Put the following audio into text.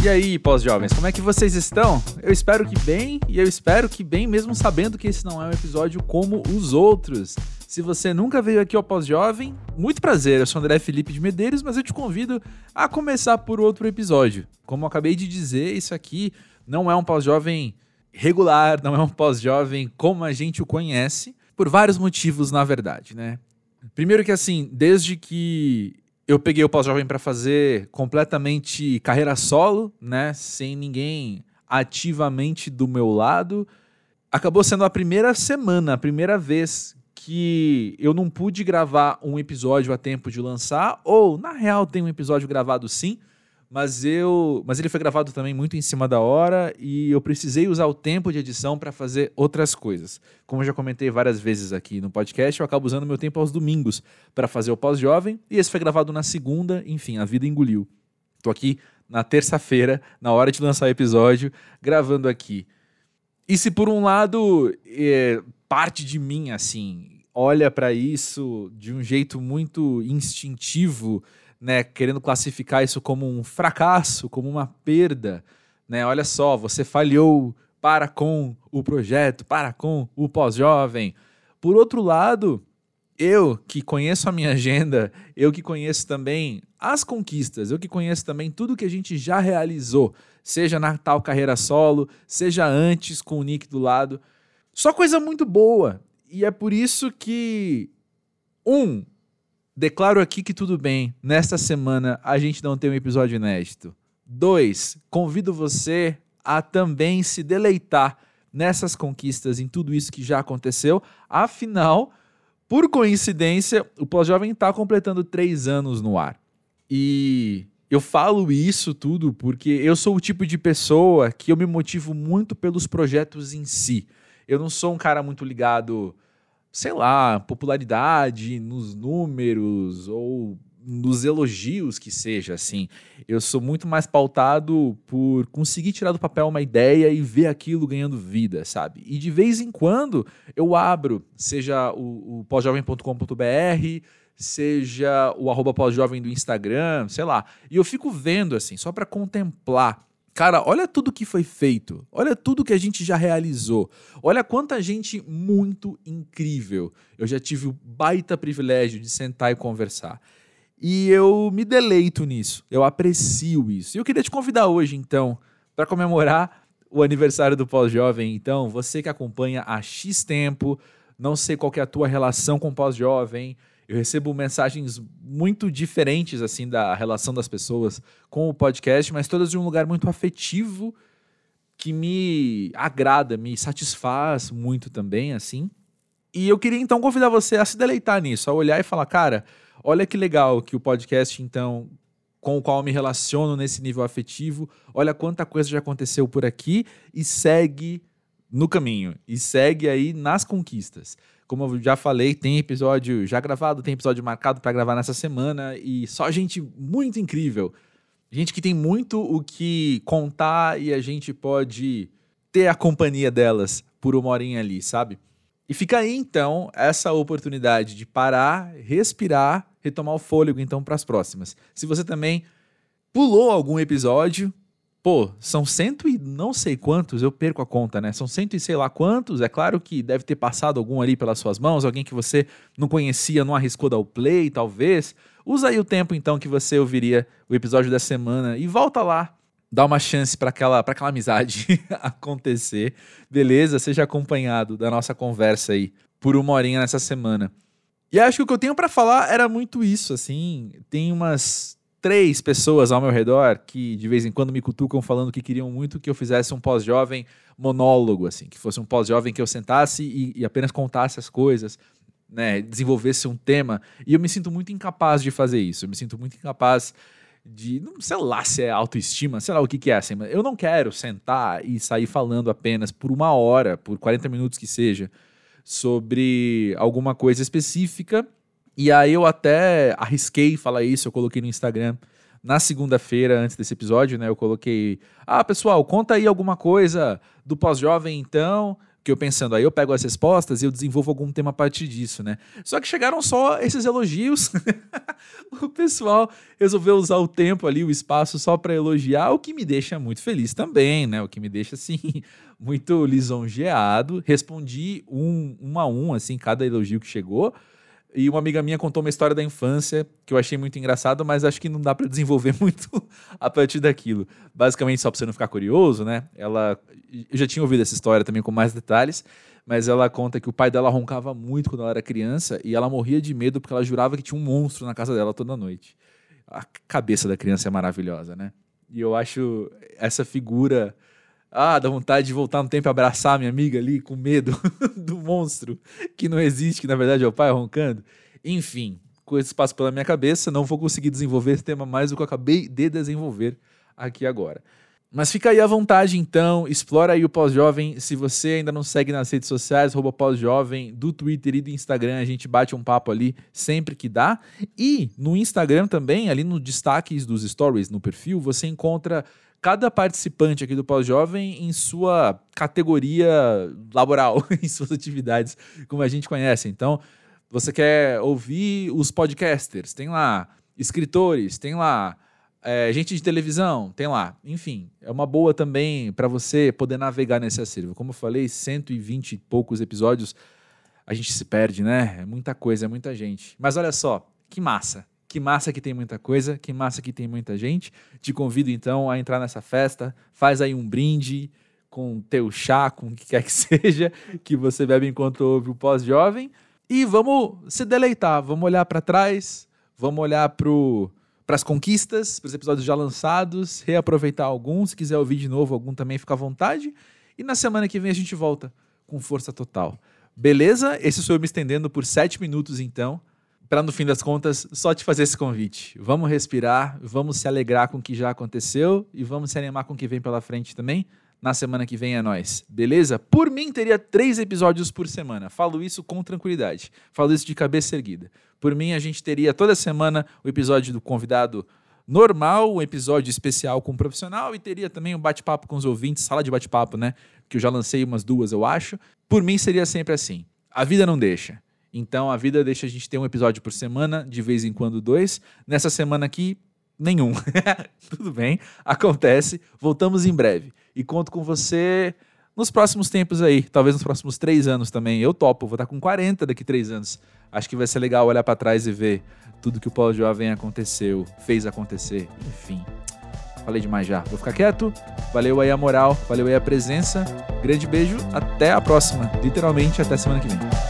E aí, pós-jovens, como é que vocês estão? Eu espero que bem, e eu espero que bem, mesmo sabendo que esse não é um episódio como os outros. Se você nunca veio aqui ao Pós-Jovem, muito prazer, eu sou André Felipe de Medeiros, mas eu te convido a começar por outro episódio. Como eu acabei de dizer, isso aqui não é um pós-jovem regular, não é um pós-jovem como a gente o conhece, por vários motivos, na verdade, né? Primeiro que assim, desde que eu peguei o pós-jovem para fazer completamente carreira solo, né? Sem ninguém ativamente do meu lado. Acabou sendo a primeira semana, a primeira vez que eu não pude gravar um episódio a tempo de lançar, ou na real tem um episódio gravado sim, mas eu, mas ele foi gravado também muito em cima da hora e eu precisei usar o tempo de edição para fazer outras coisas. Como eu já comentei várias vezes aqui no podcast, eu acabo usando meu tempo aos domingos para fazer o pós-jovem e esse foi gravado na segunda, enfim, a vida engoliu. Tô aqui na terça-feira, na hora de lançar o episódio, gravando aqui. E se por um lado é, parte de mim assim olha para isso de um jeito muito instintivo né, querendo classificar isso como um fracasso, como uma perda, né? Olha só, você falhou para com o projeto, para com o pós-jovem. Por outro lado, eu que conheço a minha agenda, eu que conheço também as conquistas, eu que conheço também tudo que a gente já realizou, seja na tal carreira solo, seja antes com o Nick do lado, só coisa muito boa. E é por isso que um, Declaro aqui que tudo bem, nesta semana a gente não tem um episódio inédito. 2. Convido você a também se deleitar nessas conquistas, em tudo isso que já aconteceu. Afinal, por coincidência, o Pós-Jovem está completando três anos no ar. E eu falo isso tudo porque eu sou o tipo de pessoa que eu me motivo muito pelos projetos em si. Eu não sou um cara muito ligado sei lá, popularidade, nos números ou nos elogios que seja, assim. Eu sou muito mais pautado por conseguir tirar do papel uma ideia e ver aquilo ganhando vida, sabe? E de vez em quando eu abro, seja o, o pós-jovem.com.br, seja o arroba pós-jovem do Instagram, sei lá. E eu fico vendo, assim, só para contemplar Cara, olha tudo que foi feito. Olha tudo que a gente já realizou. Olha quanta gente muito incrível. Eu já tive o baita privilégio de sentar e conversar. E eu me deleito nisso. Eu aprecio isso. E eu queria te convidar hoje, então, para comemorar o aniversário do Pós-Jovem. Então, você que acompanha há X tempo, não sei qual é a tua relação com o Pós-Jovem, eu recebo mensagens muito diferentes assim da relação das pessoas com o podcast, mas todas de um lugar muito afetivo que me agrada, me satisfaz muito também, assim. E eu queria então convidar você a se deleitar nisso, a olhar e falar, cara, olha que legal que o podcast então com o qual me relaciono nesse nível afetivo, olha quanta coisa já aconteceu por aqui e segue no caminho e segue aí nas conquistas. Como eu já falei, tem episódio já gravado, tem episódio marcado para gravar nessa semana e só gente muito incrível. Gente que tem muito o que contar e a gente pode ter a companhia delas por uma horinha ali, sabe? E fica aí então essa oportunidade de parar, respirar, retomar o fôlego então para as próximas. Se você também pulou algum episódio, pô, são cento e não sei quantos, eu perco a conta, né? São cento e sei lá quantos. É claro que deve ter passado algum ali pelas suas mãos, alguém que você não conhecia, não arriscou dar o play, talvez. Usa aí o tempo então que você ouviria o episódio da semana e volta lá. Dá uma chance para aquela, aquela amizade acontecer. Beleza? Seja acompanhado da nossa conversa aí por uma horinha nessa semana. E acho que o que eu tenho para falar era muito isso, assim. Tem umas três pessoas ao meu redor que de vez em quando me cutucam falando que queriam muito que eu fizesse um pós-jovem monólogo, assim, que fosse um pós-jovem que eu sentasse e, e, apenas contasse as coisas, né, desenvolvesse um tema. E eu me sinto muito incapaz de fazer isso. Eu me sinto muito incapaz de, não sei lá se é autoestima, sei lá o que, que é assim, mas eu não quero sentar e sair falando apenas por uma hora, por 40 minutos que seja, sobre alguma coisa específica e aí eu até arrisquei falar isso, eu coloquei no Instagram na segunda-feira, antes desse episódio, né? Eu coloquei. Ah, pessoal, conta aí alguma coisa do pós-jovem, então. Porque eu pensando, aí eu pego as respostas e eu desenvolvo algum tema a partir disso, né? Só que chegaram só esses elogios. o pessoal resolveu usar o tempo ali, o espaço só para elogiar, o que me deixa muito feliz também, né? O que me deixa assim muito lisonjeado. Respondi um, um a um, assim, cada elogio que chegou. E uma amiga minha contou uma história da infância que eu achei muito engraçado, mas acho que não dá para desenvolver muito a partir daquilo. Basicamente, só para você não ficar curioso, né? Ela. Eu já tinha ouvido essa história também com mais detalhes, mas ela conta que o pai dela roncava muito quando ela era criança e ela morria de medo porque ela jurava que tinha um monstro na casa dela toda noite. A cabeça da criança é maravilhosa, né? E eu acho essa figura ah, dá vontade de voltar no tempo e abraçar minha amiga ali com medo do monstro que não existe, que na verdade é o pai roncando. Enfim, coisas passam pela minha cabeça, não vou conseguir desenvolver esse tema mais do que eu acabei de desenvolver aqui agora. Mas fica aí à vontade, então, explora aí o Pós-Jovem. Se você ainda não segue nas redes sociais, rouba Pós-Jovem, do Twitter e do Instagram, a gente bate um papo ali sempre que dá. E no Instagram também, ali no destaques dos stories, no perfil, você encontra cada participante aqui do Pós-Jovem em sua categoria laboral, em suas atividades, como a gente conhece. Então, você quer ouvir os podcasters, tem lá. Escritores, tem lá. É, gente de televisão, tem lá. Enfim, é uma boa também para você poder navegar nesse acervo. Como eu falei, 120 e poucos episódios, a gente se perde, né? É muita coisa, é muita gente. Mas olha só, que massa. Que massa que tem muita coisa, que massa que tem muita gente. Te convido então a entrar nessa festa, faz aí um brinde com teu chá, com o que quer que seja, que você bebe enquanto ouve o pós-jovem. E vamos se deleitar, vamos olhar para trás, vamos olhar para as conquistas, para os episódios já lançados, reaproveitar alguns. Se quiser ouvir de novo algum também, fica à vontade. E na semana que vem a gente volta com força total. Beleza? Esse sou eu me estendendo por sete minutos então para no fim das contas só te fazer esse convite. Vamos respirar, vamos se alegrar com o que já aconteceu e vamos se animar com o que vem pela frente também. Na semana que vem é nós, beleza? Por mim teria três episódios por semana. Falo isso com tranquilidade. Falo isso de cabeça erguida. Por mim a gente teria toda semana o episódio do convidado normal, um episódio especial com um profissional e teria também um bate-papo com os ouvintes, sala de bate-papo, né? Que eu já lancei umas duas, eu acho. Por mim seria sempre assim. A vida não deixa. Então a vida deixa a gente ter um episódio por semana, de vez em quando dois. Nessa semana aqui, nenhum. Tudo bem, acontece. Voltamos em breve. E conto com você nos próximos tempos aí, talvez nos próximos três anos também. Eu topo, vou estar com 40 daqui três anos. Acho que vai ser legal olhar para trás e ver tudo que o Paulo Jovem aconteceu, fez acontecer, enfim. Falei demais já. Vou ficar quieto. Valeu aí a moral, valeu aí a presença. Grande beijo, até a próxima. Literalmente até semana que vem.